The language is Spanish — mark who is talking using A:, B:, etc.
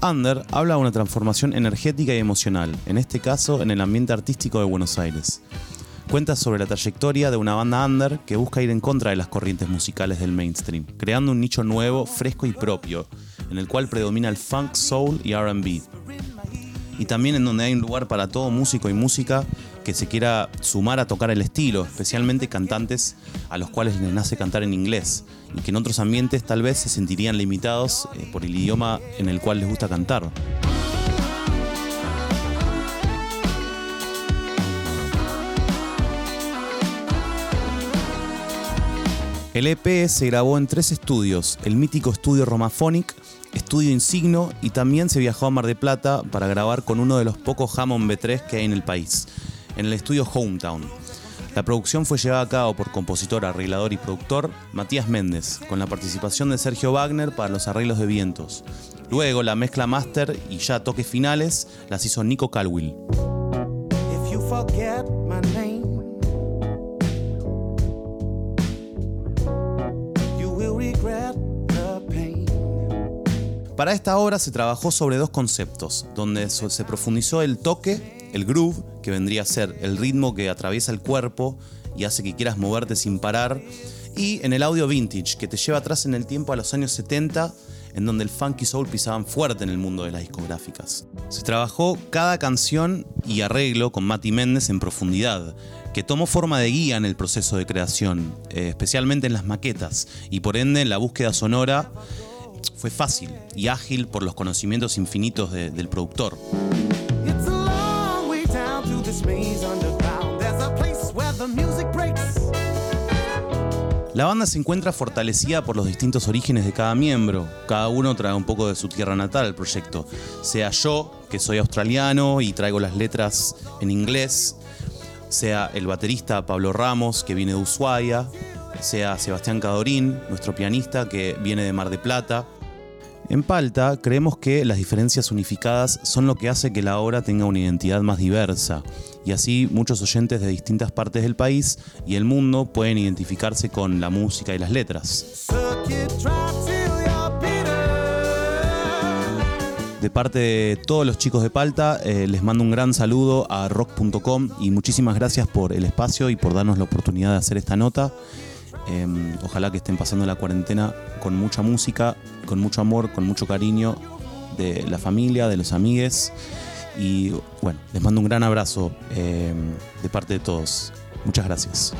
A: Under habla de una transformación energética y emocional, en este caso en el ambiente artístico de Buenos Aires. Cuenta sobre la trayectoria de una banda under que busca ir en contra de las corrientes musicales del mainstream, creando un nicho nuevo, fresco y propio, en el cual predomina el funk, soul y RB. Y también en donde hay un lugar para todo músico y música que se quiera sumar a tocar el estilo, especialmente cantantes a los cuales les nace cantar en inglés y que en otros ambientes tal vez se sentirían limitados eh, por el idioma en el cual les gusta cantar. El EP se grabó en tres estudios, el mítico estudio Romaphonic, estudio Insigno y también se viajó a Mar de Plata para grabar con uno de los pocos Hammond B3 que hay en el país, en el estudio Hometown. La producción fue llevada a cabo por compositor, arreglador y productor Matías Méndez, con la participación de Sergio Wagner para los arreglos de vientos. Luego la mezcla máster y ya toques finales las hizo Nico Calwill. Para esta obra se trabajó sobre dos conceptos, donde se profundizó el toque, el groove, que vendría a ser el ritmo que atraviesa el cuerpo y hace que quieras moverte sin parar, y en el audio vintage, que te lleva atrás en el tiempo a los años 70, en donde el funk y soul pisaban fuerte en el mundo de las discográficas. Se trabajó cada canción y arreglo con Mati Méndez en profundidad, que tomó forma de guía en el proceso de creación, eh, especialmente en las maquetas, y por ende en la búsqueda sonora fue fácil y ágil por los conocimientos infinitos del productor. La banda se encuentra fortalecida por los distintos orígenes de cada miembro. Cada uno trae un poco de su tierra natal al proyecto. Sea yo, que soy australiano y traigo las letras en inglés. Sea el baterista Pablo Ramos, que viene de Ushuaia. Sea Sebastián Cadorín, nuestro pianista, que viene de Mar de Plata. En Palta creemos que las diferencias unificadas son lo que hace que la obra tenga una identidad más diversa, y así muchos oyentes de distintas partes del país y el mundo pueden identificarse con la música y las letras. De parte de todos los chicos de Palta, eh, les mando un gran saludo a rock.com y muchísimas gracias por el espacio y por darnos la oportunidad de hacer esta nota. Em, ojalá que estén pasando la cuarentena con mucha música, con mucho amor, con mucho cariño de la familia, de los amigues. Y bueno, les mando un gran abrazo em, de parte de todos. Muchas gracias.